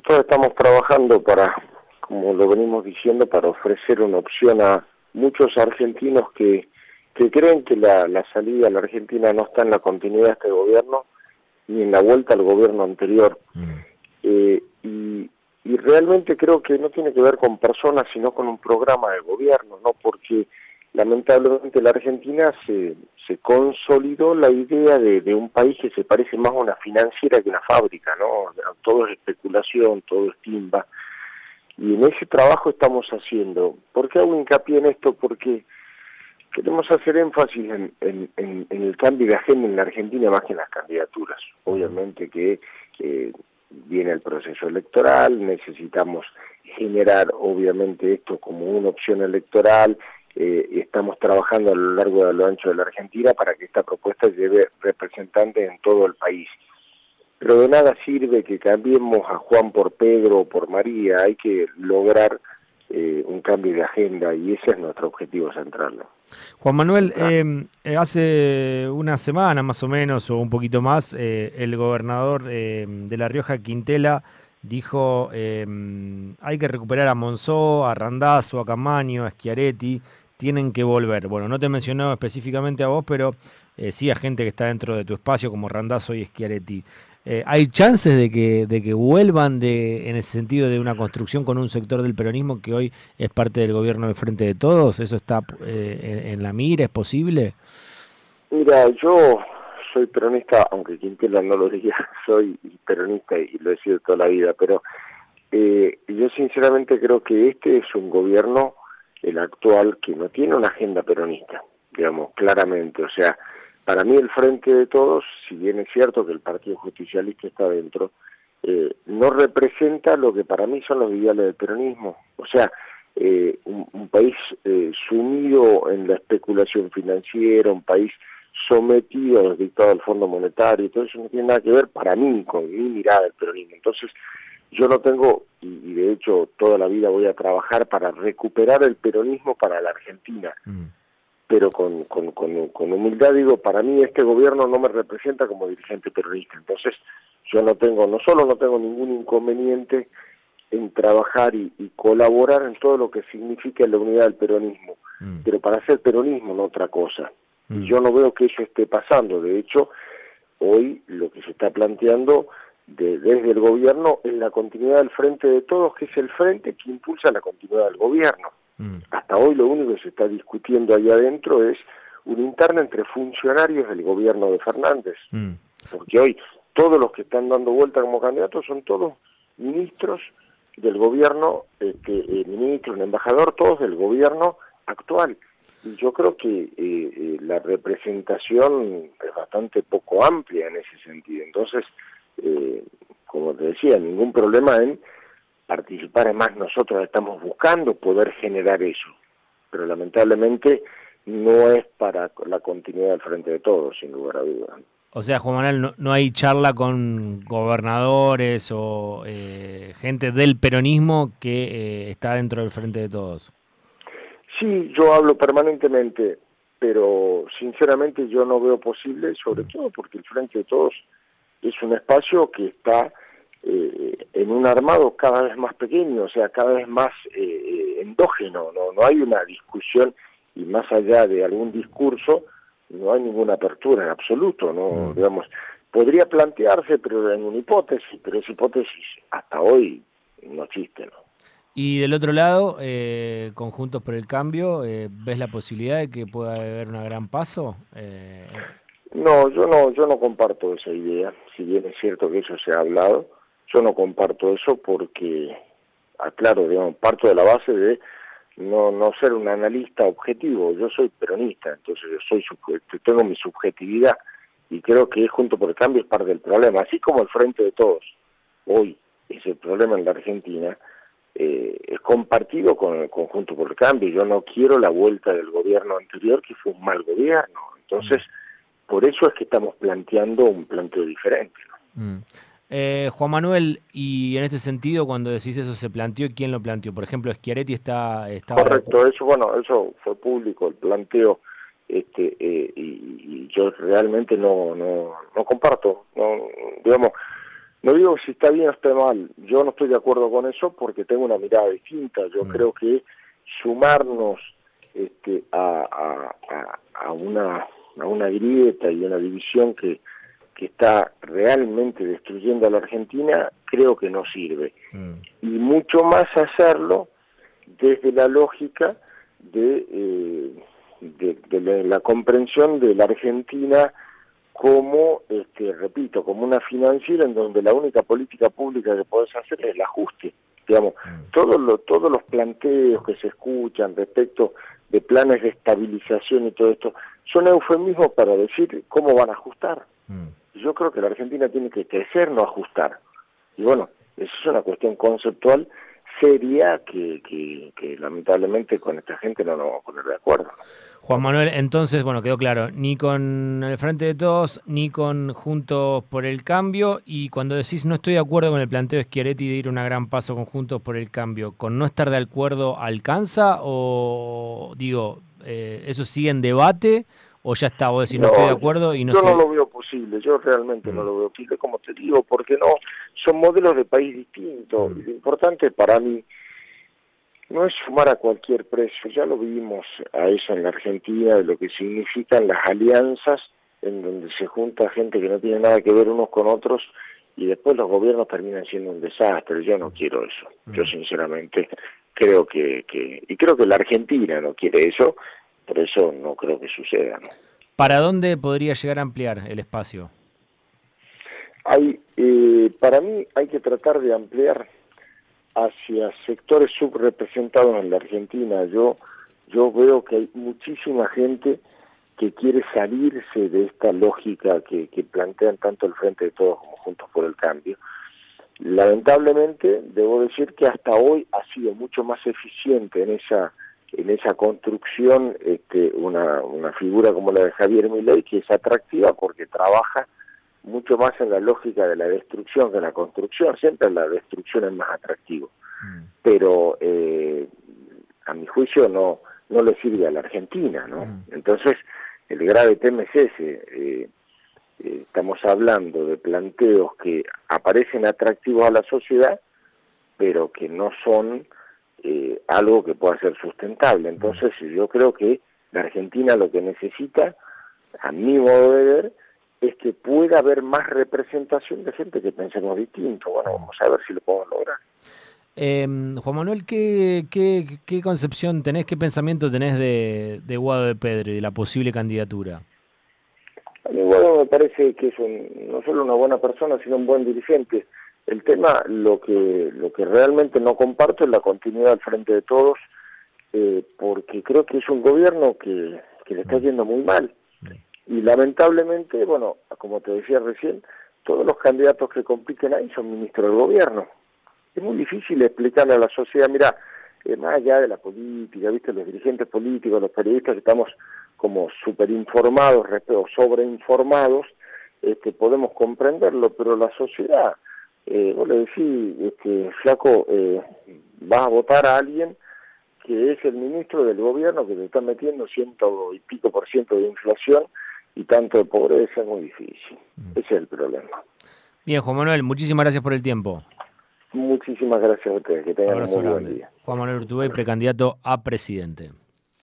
nosotros estamos trabajando para, como lo venimos diciendo, para ofrecer una opción a muchos argentinos que, que creen que la, la salida a la Argentina no está en la continuidad de este gobierno ni en la vuelta al gobierno anterior. Mm. Eh, y, y realmente creo que no tiene que ver con personas, sino con un programa de gobierno, ¿no? Porque lamentablemente la Argentina se, se consolidó la idea de, de, un país que se parece más a una financiera que una fábrica, ¿no? Todo es especulación, todo es timba. Y en ese trabajo estamos haciendo. ¿Por qué hago hincapié en esto? Porque queremos hacer énfasis en, el cambio de agenda en la Argentina más que en las candidaturas. Obviamente que eh, viene el proceso electoral, necesitamos generar obviamente esto como una opción electoral, eh, estamos trabajando a lo largo y a lo ancho de la Argentina para que esta propuesta lleve representantes en todo el país. Pero de nada sirve que cambiemos a Juan por Pedro o por María, hay que lograr eh, un cambio de agenda y ese es nuestro objetivo central. Juan Manuel, em, eh, hace una semana más o menos o un poquito más, eh, el gobernador de La Rioja, Quintela, dijo hay que recuperar a Monzó, a Randazzo, a Camaño, a Schiaretti, tienen que volver. Bueno, no te mencionó específicamente a vos, pero sí a gente que está dentro de tu espacio como Randazzo y Schiaretti. Eh, ¿Hay chances de que, de que vuelvan de, en ese sentido de una construcción con un sector del peronismo que hoy es parte del gobierno del Frente de Todos? ¿Eso está eh, en, la mira? ¿Es posible? Mira, yo soy peronista, aunque Quintela no lo diga, soy peronista y lo he sido toda la vida, pero eh, yo sinceramente creo que este es un gobierno, el actual, que no tiene una agenda peronista, digamos, claramente. O sea, para mí el Frente de Todos, si bien es cierto que el Partido Justicialista está dentro, eh, no representa lo que para mí son los ideales del peronismo. O sea, eh, un, país eh, sumido en la especulación financiera, un país sometido a los dictados del Fondo Monetario, todo eso no tiene nada que ver para mí con mi mirada del peronismo. Entonces, yo no tengo, y, de hecho toda la vida voy a trabajar para recuperar el peronismo para la Argentina. Mm pero con, con, con, humildad digo, para mí este gobierno no me representa como dirigente terrorista, entonces yo no tengo, no solo no tengo ningún inconveniente en trabajar y, colaborar en todo lo que significa la unidad del peronismo, mm. pero para hacer peronismo no otra cosa. Y mm. yo no veo que eso esté pasando, de hecho, hoy lo que se está planteando desde el gobierno es la continuidad del frente de todos, que es el frente que impulsa la continuidad del gobierno. Mm. Hasta hoy lo único que se está discutiendo ahí adentro es un interno entre funcionarios del gobierno de Fernández. Mm. Porque hoy todos los que están dando vuelta como candidatos son todos ministros del gobierno, eh, que, ministro, un embajador, todos del gobierno actual. Y yo creo que eh, eh, la representación es bastante poco amplia en ese sentido. Entonces, como te decía, ningún problema en participar, además nosotros estamos buscando poder generar eso, pero lamentablemente no es para la continuidad del frente de todos, sin lugar a dudas. O sea, Juan Manuel, no, hay charla con gobernadores o eh, gente del peronismo que eh, está dentro del frente de todos. Sí, yo hablo permanentemente, pero sinceramente yo no veo posible, sobre todo porque el frente de todos es un espacio que está eh, en un armado cada vez más pequeño, o sea, cada vez más eh, eh, endógeno, ¿no? no hay una discusión y más allá de algún discurso, no hay ninguna apertura en absoluto, ¿no? Mm. Digamos, podría plantearse, pero en una hipótesis, pero esa hipótesis hasta hoy no existe, ¿no? Y del otro lado, eh, Conjuntos por el Cambio, ¿ves la posibilidad de que pueda haber un gran paso? No, yo no, yo no comparto esa idea, si bien es cierto que eso se ha hablado, yo no comparto eso porque, aclaro, digamos, parto de la base de no, no ser un analista objetivo, yo soy peronista, entonces yo soy tengo mi subjetividad y creo que junto por el cambio es parte del problema, así como el frente de todos hoy es el problema en la Argentina, eh, es compartido con el conjunto por el cambio, yo no quiero la vuelta del gobierno anterior que fue un mal gobierno, entonces por eso es que estamos planteando un planteo diferente. ¿no? Mm. Eh, Juan Manuel, y en este sentido, cuando decís eso, ¿se planteó quién lo planteó? Por ejemplo, Schiaretti está... Correcto, eso, bueno, eso fue público, el planteo, este, eh, y, yo realmente no, no, no comparto, no, digamos, No digo si está bien o está mal, yo no estoy de acuerdo con eso porque tengo una mirada distinta. Yo mm. creo que sumarnos este, a, a, una, a una grieta y una división que, que está realmente destruyendo a la Argentina, creo que no sirve. Mm. Y mucho más hacerlo desde la lógica de, eh, de, la, comprensión de la Argentina como, este, repito, como una financiera en donde la única política pública que podés hacer es el ajuste. Digamos, mm. todos, todos los planteos que se escuchan respecto de planes de estabilización y todo esto son eufemismos para decir cómo van a ajustar. Mm. Yo creo que la Argentina tiene que crecer, no ajustar. Y bueno, eso es una cuestión conceptual seria que, que, lamentablemente con esta gente no nos vamos a poner de acuerdo. Juan Manuel, entonces, bueno, quedó claro, ni con el Frente de Todos, ni con Juntos por el Cambio, y cuando decís no estoy de acuerdo con el planteo de Schiaretti de ir un gran paso con Juntos por el Cambio, ¿con no estar de acuerdo alcanza o, digo, eh, eso sigue en debate o ya está, vos decís no, estoy de acuerdo y no Yo no lo veo posible, yo realmente no mm. lo veo posible, como te digo, porque no, son modelos de país distintos, mm. lo importante para mí no es sumar a cualquier precio, ya lo vimos a eso en la Argentina, de lo que significan las alianzas en donde se junta gente que no tiene nada que ver unos con otros y después los gobiernos terminan siendo un desastre. Yo no quiero eso. Yo mm. sinceramente creo que, que, y creo que la Argentina no quiere eso, por eso no creo que suceda. ¿Para dónde podría llegar a ampliar el espacio? Hay, eh, para mí hay que tratar de ampliar hacia sectores subrepresentados en la Argentina. Yo, yo veo que hay muchísima gente que quiere salirse de esta lógica que, que plantean tanto el Frente de Todos como Juntos por el Cambio. Lamentablemente, debo decir que hasta hoy ha sido mucho más eficiente en esa en esa construcción este, una, una figura como la de Javier Milei que es atractiva porque trabaja mucho más en la lógica de la destrucción que en la construcción. Siempre la destrucción es más atractivo. Mm. Pero eh, a mi juicio no, no le sirve a la Argentina, ¿no? Mm. Entonces, el grave tema es ese. Eh, eh, estamos hablando de planteos que aparecen atractivos a la sociedad, pero que no son algo que pueda ser sustentable. Entonces, yo creo que la Argentina lo que necesita, a mi modo de ver, es que pueda haber más representación de gente que pensemos distinto. Bueno, vamos a ver si lo podemos lograr. Eh, Juan Manuel, ¿qué, qué, concepción tenés, qué pensamiento tenés de, de Guado de Pedro y de la posible candidatura? A mí Guado me parece que es no solo una buena persona, sino un buen dirigente. El tema, lo que, lo que realmente no comparto es la continuidad al frente de todos, eh, porque creo que es un gobierno que, que le está yendo muy mal. Y lamentablemente, bueno, como te decía recién, todos los candidatos que compiten ahí son ministros del gobierno. Es muy difícil explicarle a la sociedad, mira, eh, más allá de la política, viste, los dirigentes políticos, los periodistas que estamos como superinformados o sobreinformados, este, podemos comprenderlo, pero la sociedad, eh, vos le decís, este, flaco, eh, vas a votar a alguien que es el ministro del gobierno que te está metiendo ciento y pico por ciento de inflación y tanto de pobreza es muy difícil. Mm. Ese es el problema. Bien, Juan Manuel, muchísimas gracias por el tiempo. Muchísimas gracias a ustedes. Que tengan un muy buen día. Juan Manuel Urtubey, precandidato a presidente.